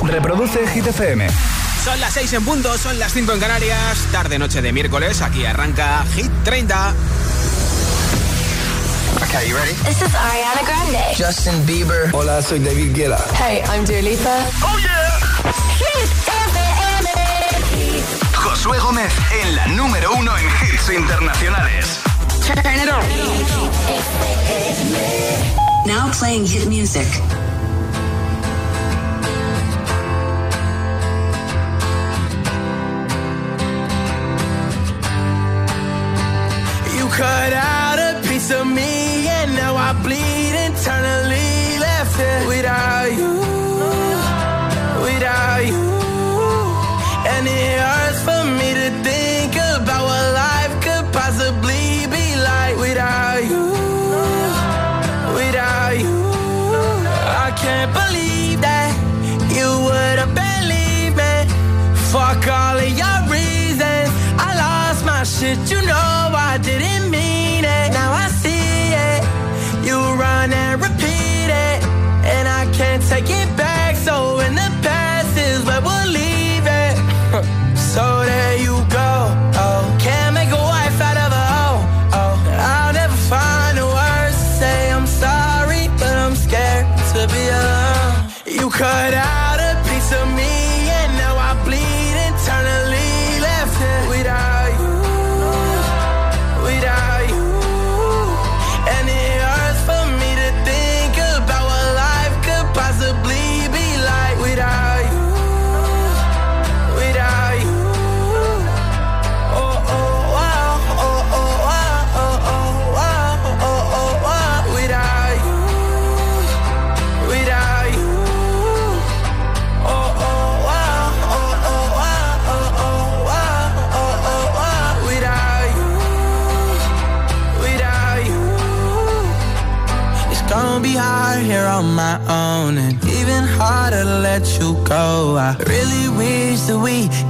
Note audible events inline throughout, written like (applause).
Reproduce Hit FM. Son las 6 en punto, son las 5 en Canarias. Tarde, noche de miércoles. Aquí arranca Hit 30. Okay, you ready? This is Ariana Grande. Justin Bieber. Hola, soy David Guetta. Hey, I'm Dua Lipa. Oh yeah. Hit FM. Josué Gómez en la número uno en hits internacionales. Turn it on. Now playing hit music. Cut out a piece of me and now I bleed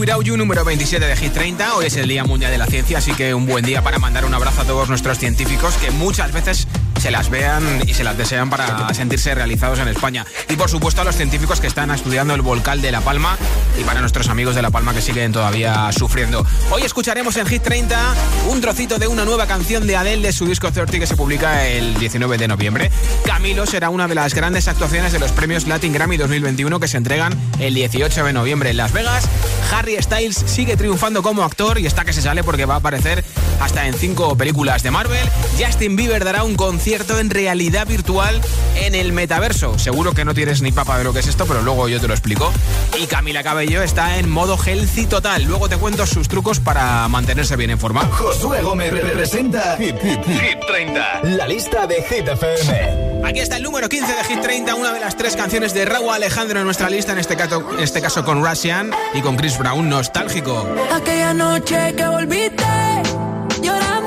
Without You, número 27 de Hit 30. Hoy es el Día Mundial de la Ciencia, así que un buen día para mandar un abrazo a todos nuestros científicos que muchas veces se las vean y se las desean para sentirse realizados en España. Y por supuesto a los científicos que están estudiando el volcán de La Palma y para nuestros amigos de La Palma que siguen todavía sufriendo. Hoy escucharemos en Hit 30 un trocito de una nueva canción de Adele de su disco 30 que se publica el 19 de noviembre. Camilo será una de las grandes actuaciones de los premios Latin Grammy 2021 que se entregan el 18 de noviembre en Las Vegas. Harry Styles sigue triunfando como actor y está que se sale porque va a aparecer hasta en cinco películas de Marvel. Justin Bieber dará un concierto en realidad virtual en el metaverso. Seguro que no tienes ni papa de lo que es esto, pero luego yo te lo explico. Y Camila Cabello está en modo healthy total. Luego te cuento sus trucos para mantenerse bien en forma. Josué Gómez representa Hit, Hit, Hit 30. La lista de Hit FM. Aquí está el número 15 de Hit 30, una de las tres canciones de Raúl Alejandro en nuestra lista, en este caso, en este caso con Russian y con Chris Brown, nostálgico. Aquella noche que volviste, llorando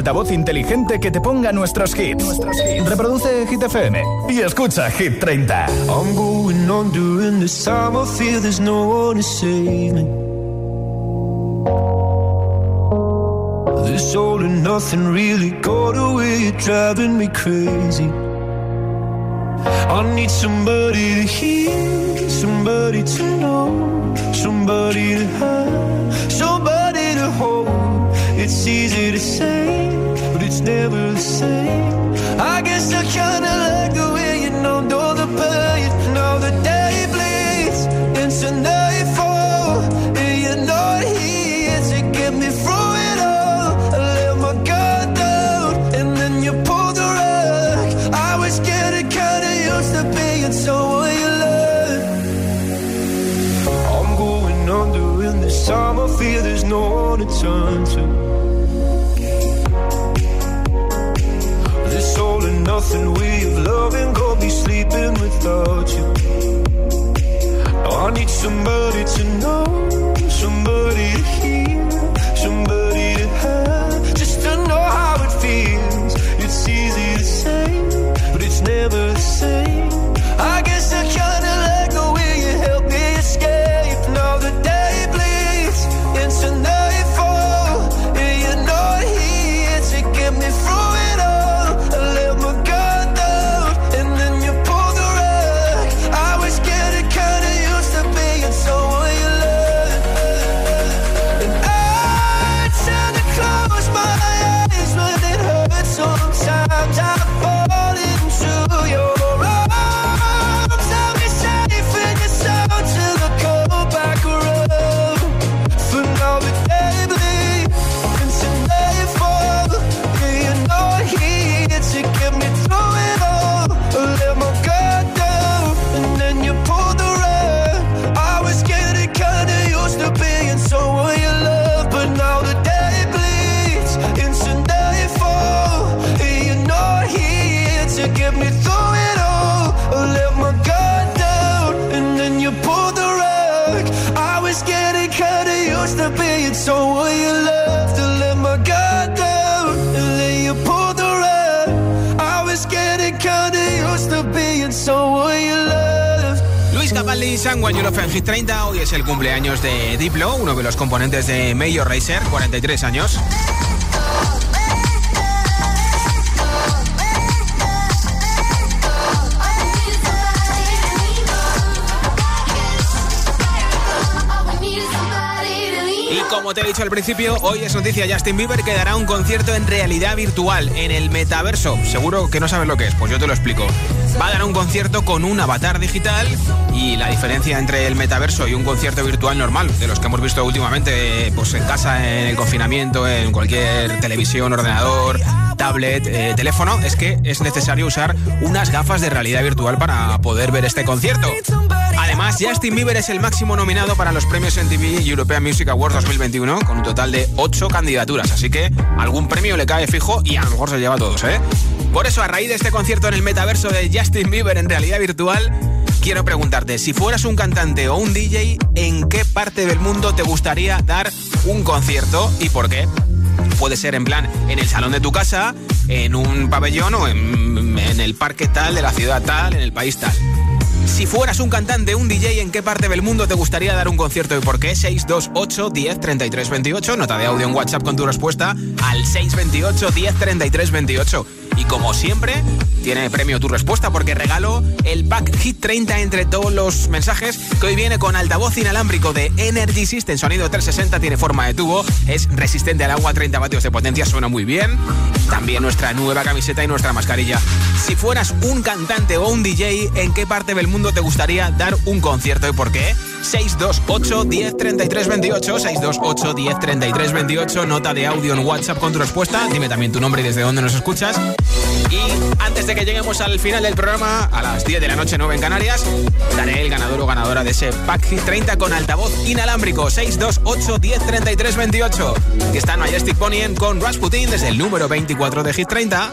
altavoz inteligente que te ponga nuestros hits. Reproduce Hit FM y escucha Hit 30. I'm going on during this time. I feel there's no one to save me. This all and nothing really got away, driving me crazy. I need somebody to hear, somebody to know, somebody to have, somebody to hold. It's easy to say, it's never the same. I guess I kinda like the way you know, know the pain. Loving, go be sleeping without you. I need somebody to know, somebody San You Love en Hit 30. Hoy es el cumpleaños de Diplo, uno de los componentes de Major Racer, 43 años. Como te he dicho al principio, hoy es noticia Justin Bieber que dará un concierto en realidad virtual, en el metaverso. Seguro que no sabes lo que es, pues yo te lo explico. Va a dar un concierto con un avatar digital y la diferencia entre el metaverso y un concierto virtual normal, de los que hemos visto últimamente pues en casa, en el confinamiento, en cualquier televisión, ordenador, tablet, eh, teléfono, es que es necesario usar unas gafas de realidad virtual para poder ver este concierto. Justin Bieber es el máximo nominado para los premios MTV European Music Awards 2021 con un total de 8 candidaturas, así que algún premio le cae fijo y a lo mejor se lleva todos, ¿eh? Por eso, a raíz de este concierto en el metaverso de Justin Bieber en realidad virtual, quiero preguntarte, si fueras un cantante o un DJ, ¿en qué parte del mundo te gustaría dar un concierto y por qué? Puede ser en plan en el salón de tu casa, en un pabellón o en el parque tal, de la ciudad tal, en el país tal. Si fueras un cantante, un DJ, ¿en qué parte del mundo te gustaría dar un concierto y por qué? 628 10 33 28. Nota de audio en WhatsApp con tu respuesta al 628 10 33 28. Y como siempre, tiene premio tu respuesta porque regalo el pack Hit 30 entre todos los mensajes que hoy viene con altavoz inalámbrico de Energy System, sonido 360, tiene forma de tubo, es resistente al agua, 30 vatios de potencia, suena muy bien. También nuestra nueva camiseta y nuestra mascarilla. Si fueras un cantante o un DJ, ¿en qué parte del mundo te gustaría dar un concierto y por qué? 628 10 33 28 628 10 33 28 nota de audio en WhatsApp con tu respuesta dime también tu nombre y desde dónde nos escuchas y antes de que lleguemos al final del programa, a las 10 de la noche 9 en Canarias, daré el ganador o ganadora de ese Pack 30 con altavoz inalámbrico 628 10 33 28. Que está Majestic Ponien con Rasputin desde el número 24 de Hit 30.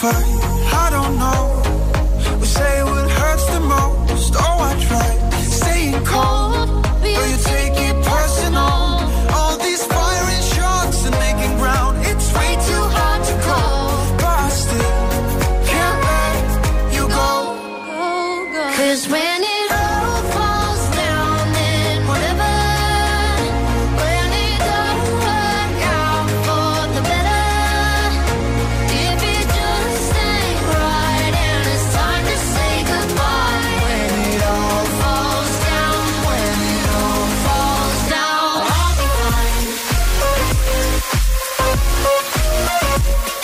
fight.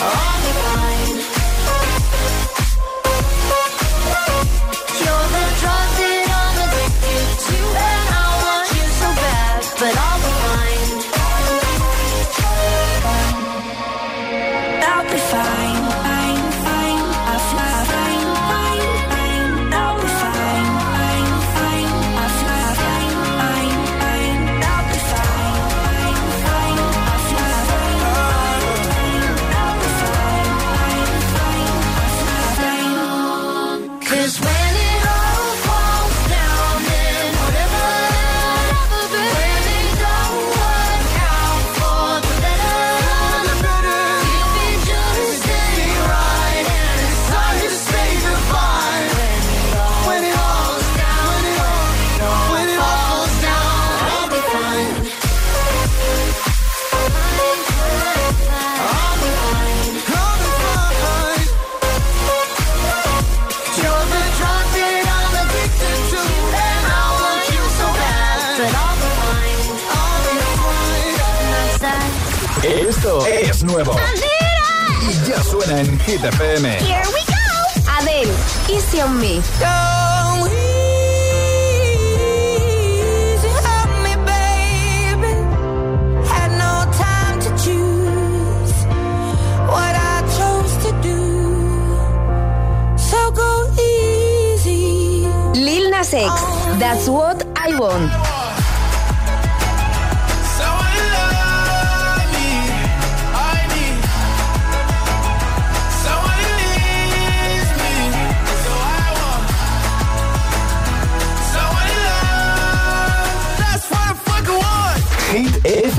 아!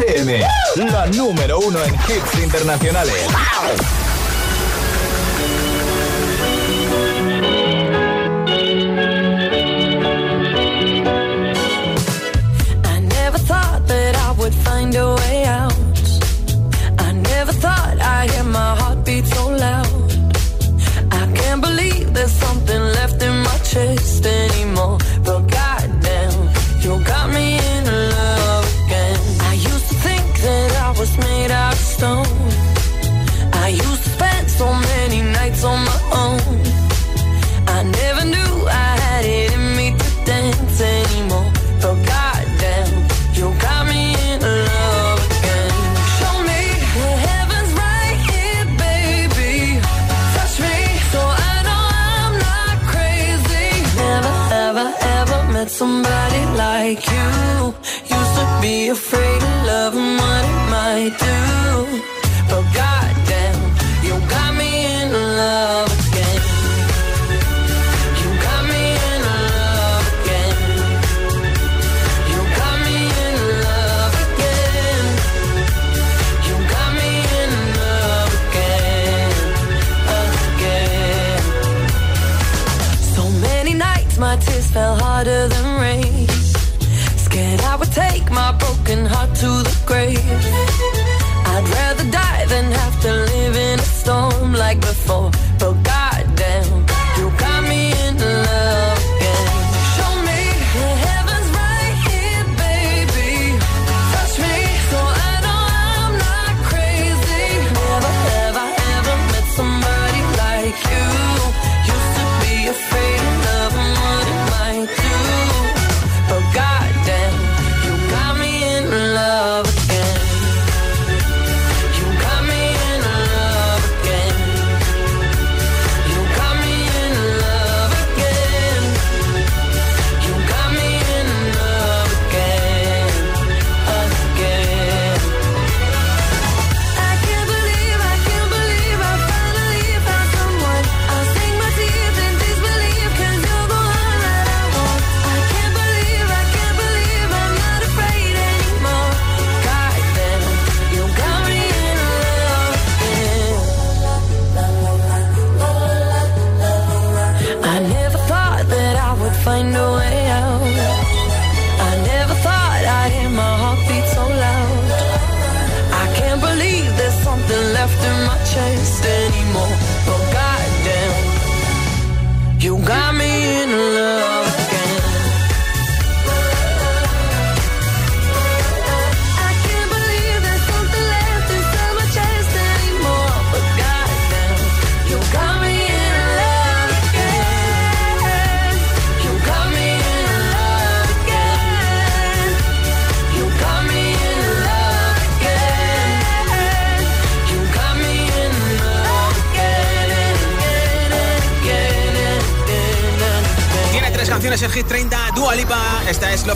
FM, la número uno en hits internacionales. I never thought that I would find a way.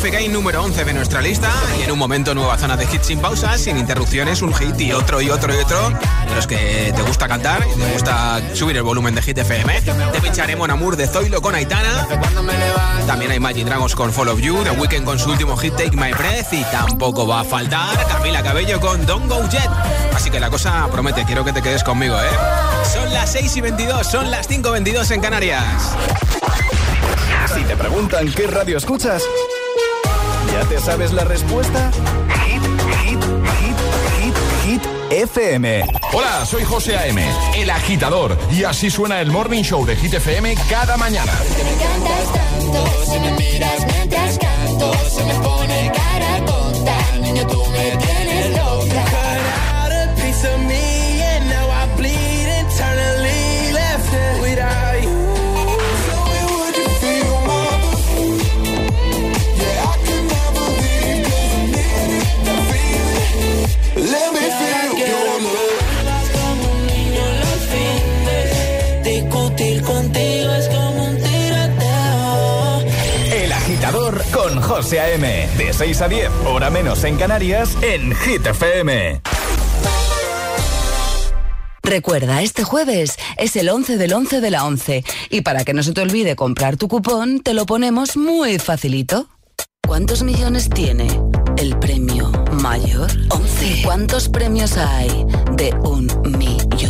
Love número 11 de nuestra lista. Y en un momento, nueva zona de hits sin pausas, sin interrupciones, un hit y otro y otro y otro. De los que te gusta cantar y te gusta subir el volumen de Hit FM. Te pincharemos Mon Amour de Zoilo con Aitana. También hay Magic Dragons con Fall of You. The Weeknd con su último hit Take My Breath. Y tampoco va a faltar Camila Cabello con Don't Go Jet. Así que la cosa promete, quiero que te quedes conmigo, ¿eh? Son las 6 y 22, son las 5 y 22 en Canarias. Si te preguntan qué radio escuchas, ¿ya te sabes la respuesta? Hit, hit, hit, hit, hit, FM. Hola, soy José A.M., el agitador, y así suena el Morning Show de Hit FM cada mañana. Me encantas tanto, si me miras mientras canto, se me pone cara tonta, niño tú me tienes loca. Cut out a piece of me José A.M. De 6 a 10, hora menos en Canarias, en Hit FM. Recuerda, este jueves es el 11 del 11 de la 11 y para que no se te olvide comprar tu cupón, te lo ponemos muy facilito. ¿Cuántos millones tiene el premio mayor? 11. ¿Cuántos premios hay de un millón?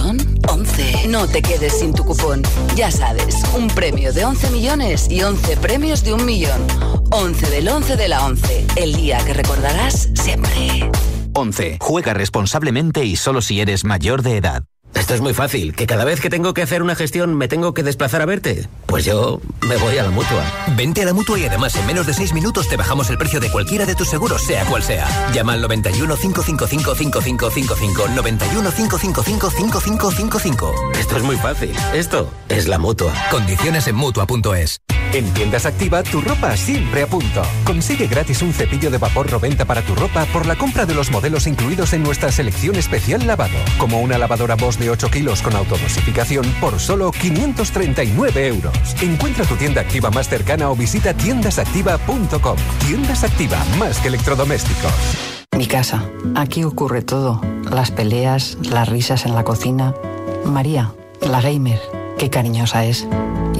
11. No te quedes sin tu cupón. Ya sabes, un premio de 11 millones y 11 premios de un millón. 11 del 11 de la 11. El día que recordarás siempre. 11. Juega responsablemente y solo si eres mayor de edad. Esto es muy fácil, que cada vez que tengo que hacer una gestión me tengo que desplazar a verte. Pues yo me voy a la mutua. Vente a la mutua y además en menos de 6 minutos te bajamos el precio de cualquiera de tus seguros, sea cual sea. Llama al 91 555 5555 91 555 5555. Esto es muy fácil. Esto es la mutua. Condiciones en mutua.es. En Tiendas Activa, tu ropa siempre a punto. Consigue gratis un cepillo de vapor 90 para tu ropa por la compra de los modelos incluidos en nuestra selección especial lavado, como una lavadora Bosch de 8 kilos con autodosificación por solo 539 euros. Encuentra tu tienda activa más cercana o visita tiendasactiva.com. Tiendas Activa, más que electrodomésticos. Mi casa. Aquí ocurre todo. Las peleas, las risas en la cocina. María, la gamer, qué cariñosa es.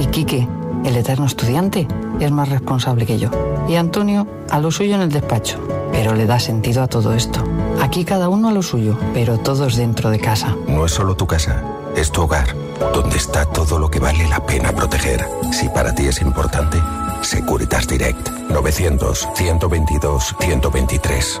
Y Quique, el eterno estudiante, es más responsable que yo. Y Antonio, a lo suyo en el despacho. Pero le da sentido a todo esto. Aquí cada uno a lo suyo, pero todos dentro de casa. No es solo tu casa, es tu hogar, donde está todo lo que vale la pena proteger. Si para ti es importante, Securitas Direct 900 122 123.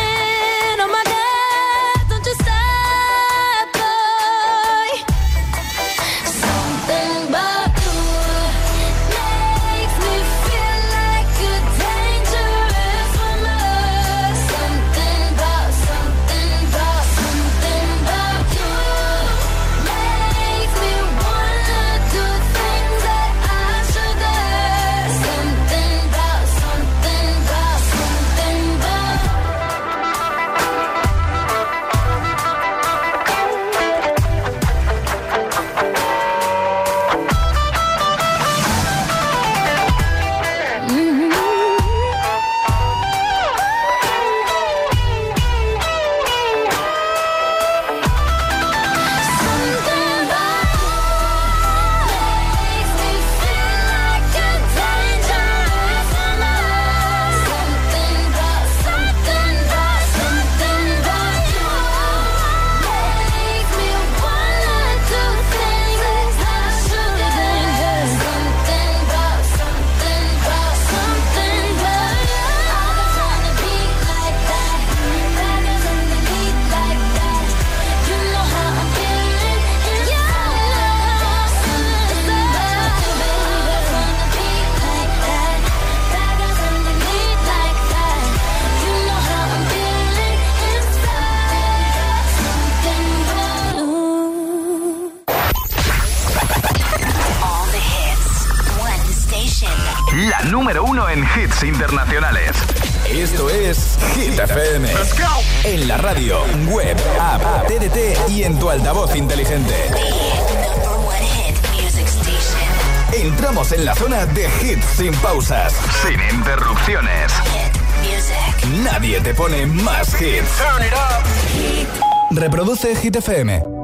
Hit FM.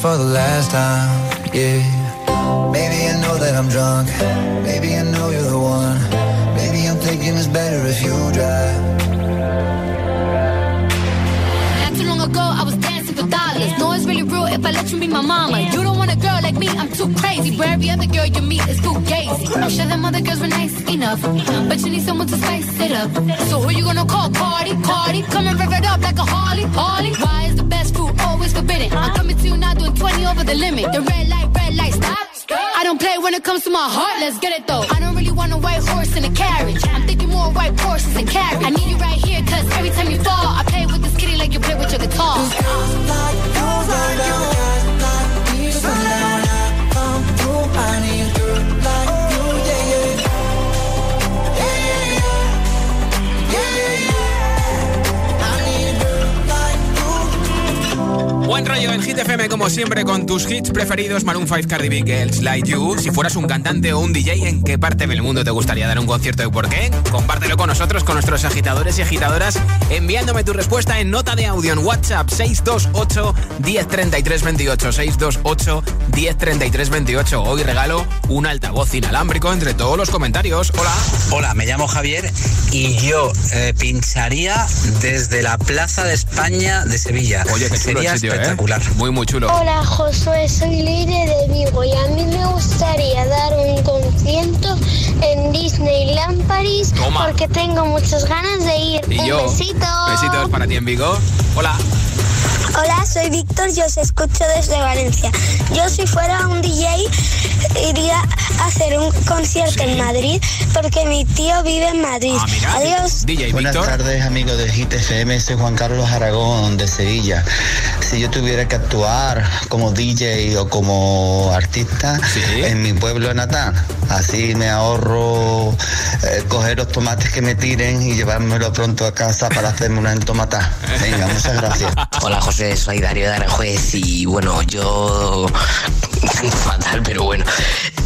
For the last como siempre con tus hits preferidos Maroon 5, Cardi B, Girls Like You. Si fueras un cantante o un DJ, ¿en qué parte del mundo te gustaría dar un concierto y por qué? Compártelo con nosotros, con nuestros agitadores y agitadoras, enviándome tu respuesta en nota de audio en WhatsApp 628 103328 628 103328. Hoy regalo un altavoz inalámbrico entre todos los comentarios. Hola. Hola, me llamo Javier y yo eh, pincharía desde la Plaza de España de Sevilla. Oye, qué chulo Sería el sitio, ¿eh? espectacular. Muy, muy chulo. Hola Josué, soy Leire de Vigo y a mí me gustaría dar un concierto en Disneyland París Toma. porque tengo muchas ganas de ir. Y un yo. besito. Besitos para ti en Vigo. Hola. Hola, soy Víctor y os escucho desde Valencia. Yo si fuera un DJ iría a hacer un concierto en Madrid porque mi tío vive en Madrid. Ah, Adiós. Buenas tardes amigos de Hit FM, soy Juan Carlos Aragón de Sevilla. Si yo tuviera que actuar como DJ o como artista en mi pueblo natal, así me ahorro eh, coger los tomates que me tiren y llevármelo pronto a casa para hacerme una entomatada. Venga, muchas gracias. (laughs) Hola José, soy Darío de Aranjuez y bueno, yo canto (laughs) fatal, pero bueno,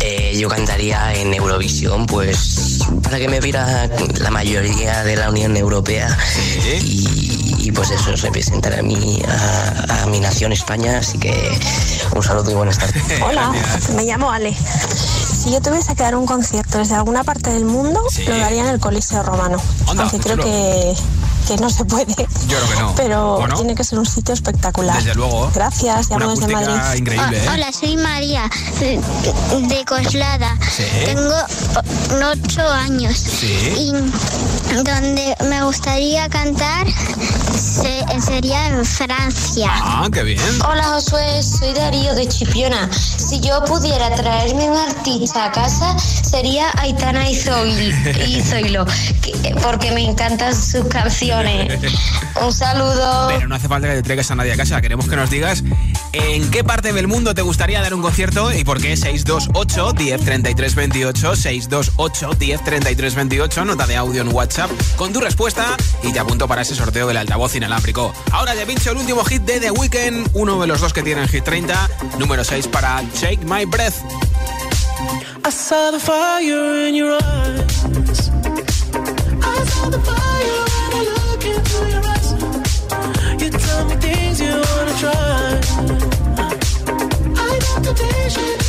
eh, yo cantaría en Eurovisión, pues para que me viera la mayoría de la Unión Europea y, y, pues eso representar a mi, a, a mi nación España, así que un saludo y buenas tardes. (laughs) Hola, me llamo Ale. Si yo tuviese que dar un concierto desde alguna parte del mundo, lo daría en el Coliseo Romano. Anda, aunque creo chulo. que, que no se puede. Yo creo que no. Pero tiene que ser un sitio espectacular. Desde luego. Gracias, llamo desde Madrid. increíble, ¿eh? Hola, soy María de, Coslada. Sí. Tengo o- ocho años. Sí. Y donde me gustaría cantar se- sería en Francia. Ah, qué bien. Hola Josué, soy Darío de Chipiona. Si yo pudiera traerme un artista a casa, sería Aitana y, Zoil- y Zoilo, que- porque me encantan sus canciones. Un saludo. Pero no hace falta que te traigas a nadie a casa. Queremos que nos digas en qué parte del mundo te gustaría dar un concierto y por qué 628 1033 28 628 1033 28 nota de audio en WhatsApp con tu respuesta y te apunto para ese sorteo del altavoz inalámbrico. Ahora te pincho el último hit de The Weeknd, uno de los dos que tienen Hit 30, número 6 para Shake My Breath. I saw the fire in your eyes. I saw the fire know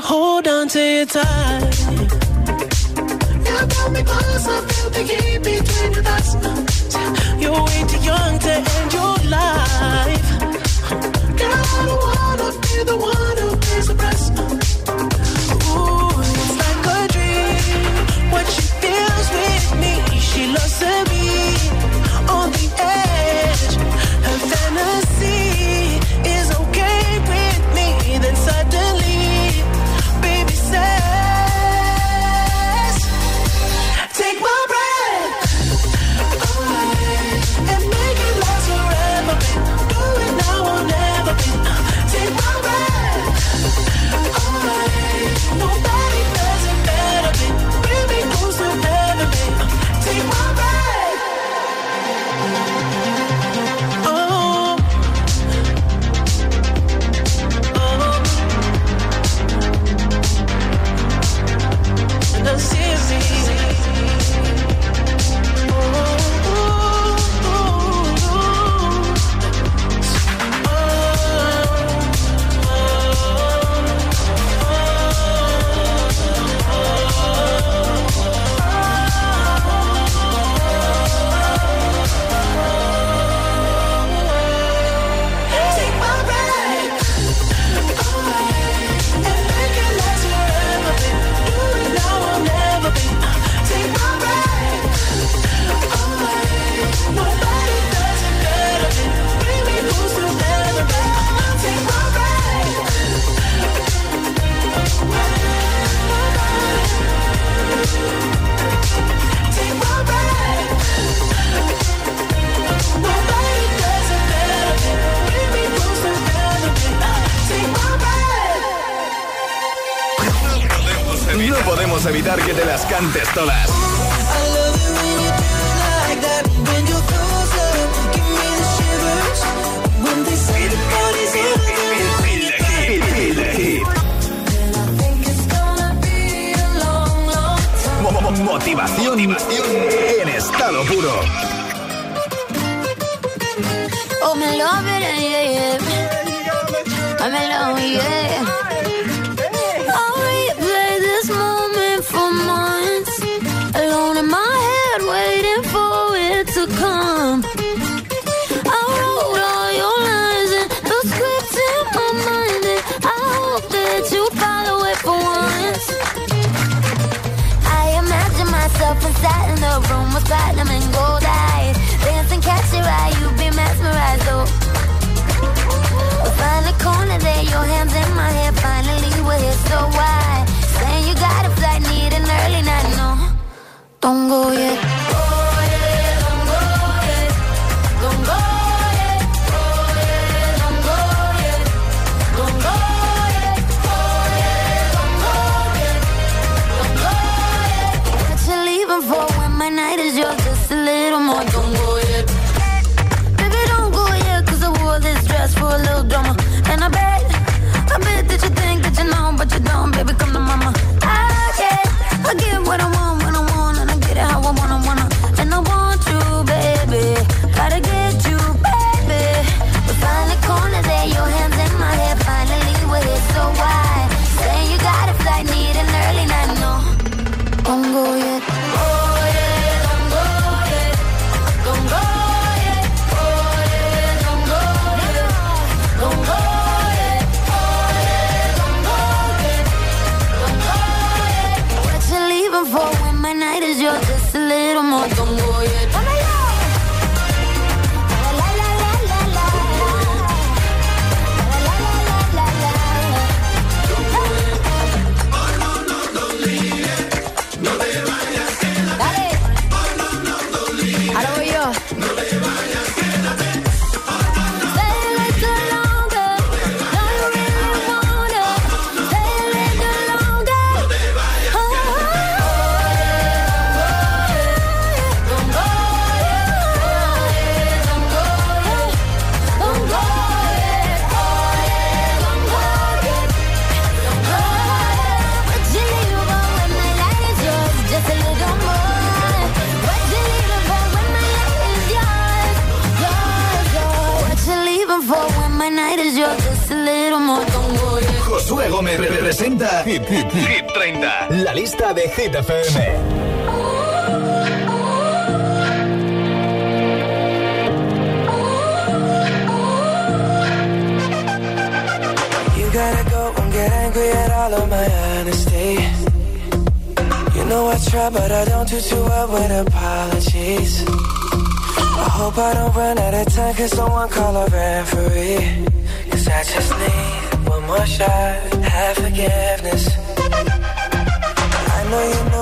to hold on to you tight. You got me close, I feel the heat between your thighs. You're way too young to end your life. Girl, I don't wanna be the one evitar que te las cantes todas. Motivación en estado puro. Oh, me love your hands in my hair, finally we're here, so why? Saying you gotta fly, need an early night, no. Don't go yet.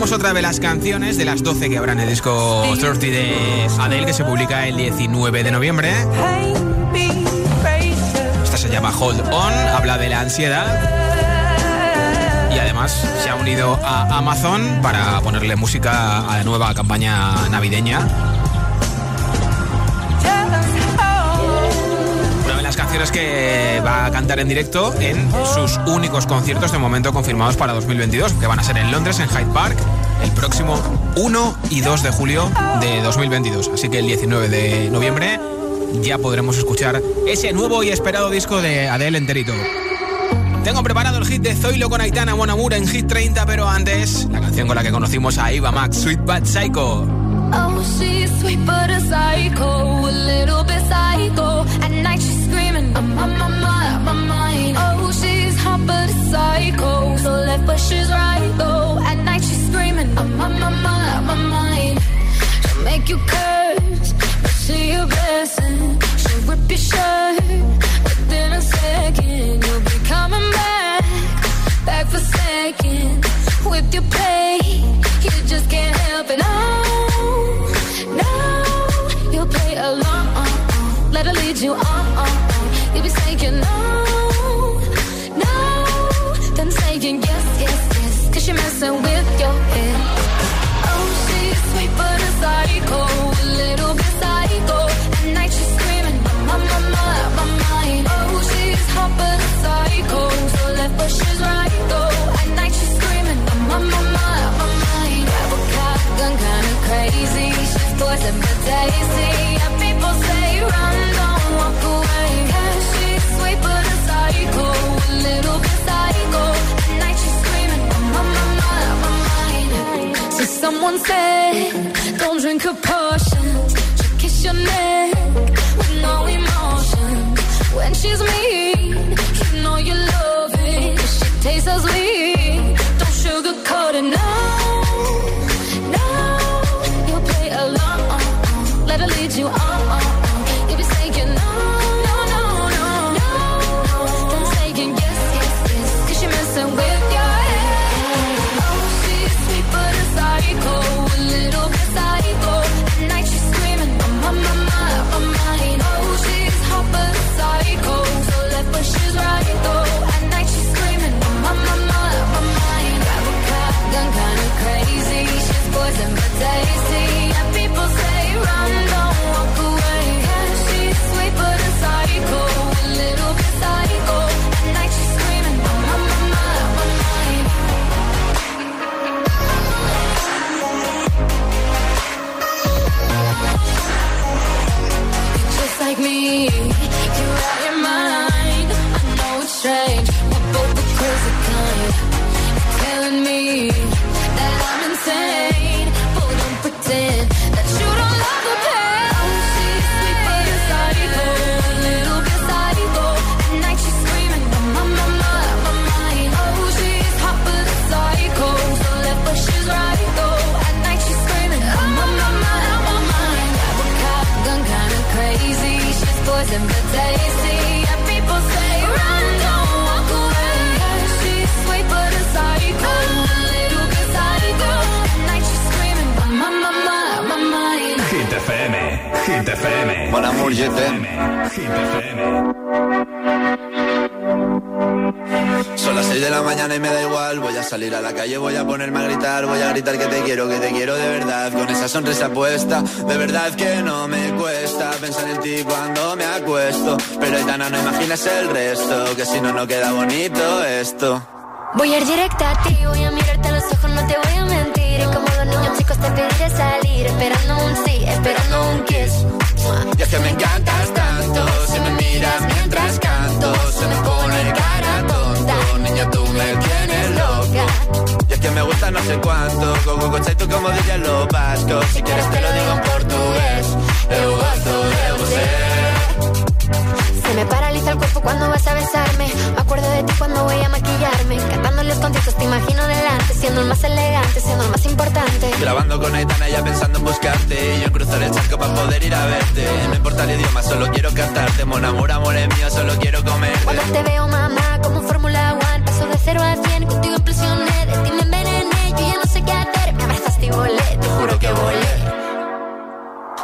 escuchamos otra de las canciones de las 12 que habrá en el disco 30 de Adele que se publica el 19 de noviembre. Esta se llama Hold On, habla de la ansiedad. Y además se ha unido a Amazon para ponerle música a la nueva campaña navideña canciones que va a cantar en directo en sus únicos conciertos de momento confirmados para 2022, que van a ser en Londres, en Hyde Park, el próximo 1 y 2 de julio de 2022. Así que el 19 de noviembre ya podremos escuchar ese nuevo y esperado disco de Adele enterito. Tengo preparado el hit de Zoilo con Aitana Bonamura en Hit 30, pero antes, la canción con la que conocimos a Iva Max, Sweet But Psycho. Oh, she's sweet but a psycho. you curse, I see your blessing. She'll rip your shirt but within a second. You'll be coming back, back for seconds with your play. don't drink a potion. that conciertos te imagino delante Siendo el más elegante, siendo el más importante. Grabando con Aitana ya pensando en buscarte Y yo en cruzar el charco para poder ir a verte. No importa el idioma, solo quiero cantarte Mon amor, amor es mío, solo quiero comer Cuando te veo mamá, como Fórmula One Paso de cero a cien, contigo impresioné De ti me envenené, yo ya no sé qué hacer Me abrazaste y volé.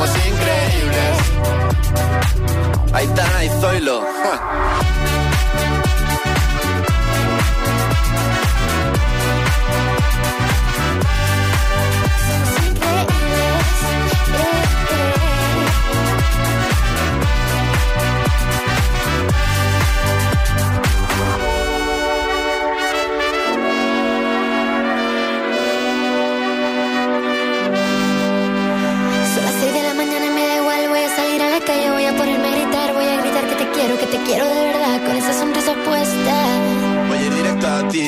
somos increíbles. Aitana y Zoilo.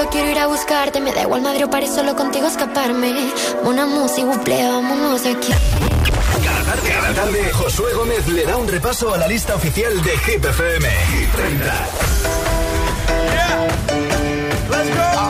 Solo quiero ir a buscarte. Me da igual Madrid o París, solo contigo escaparme. Una música, buple, vámonos de aquí. Cada tarde, cada tarde, Josué Gómez le da un repaso a la lista oficial de Hip FM. Hit 30. Yeah. Let's go.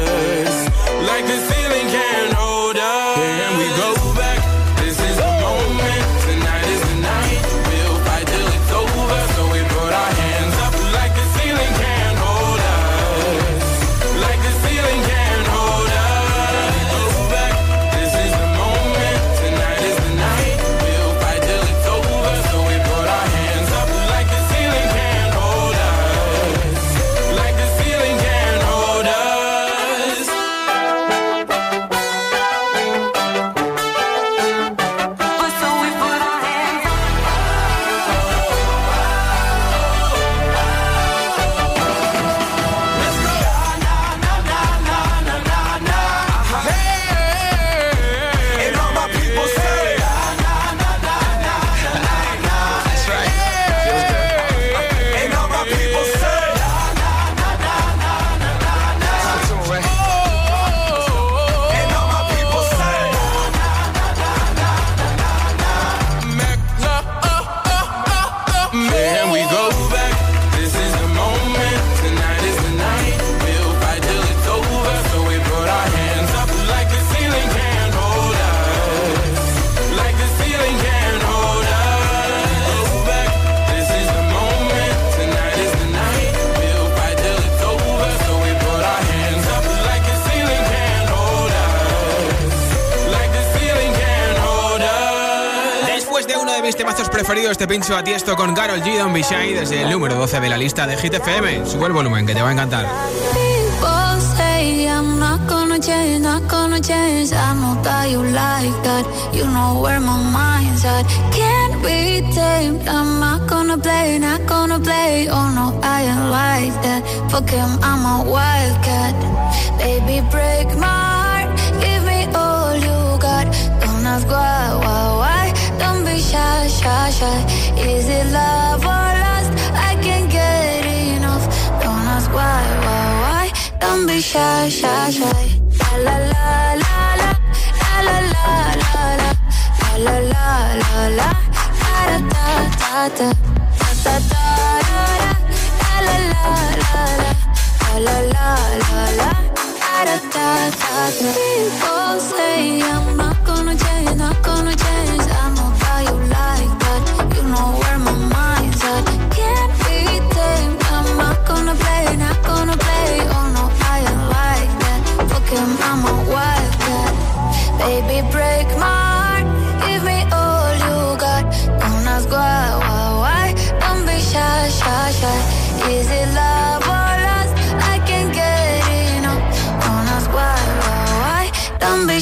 remixo a Tiesto con Carol G. Don Bishai desde el número 12 de la lista de Hit FM. Sube el volumen que te va a encantar. Don't be shy, shy, shy. da.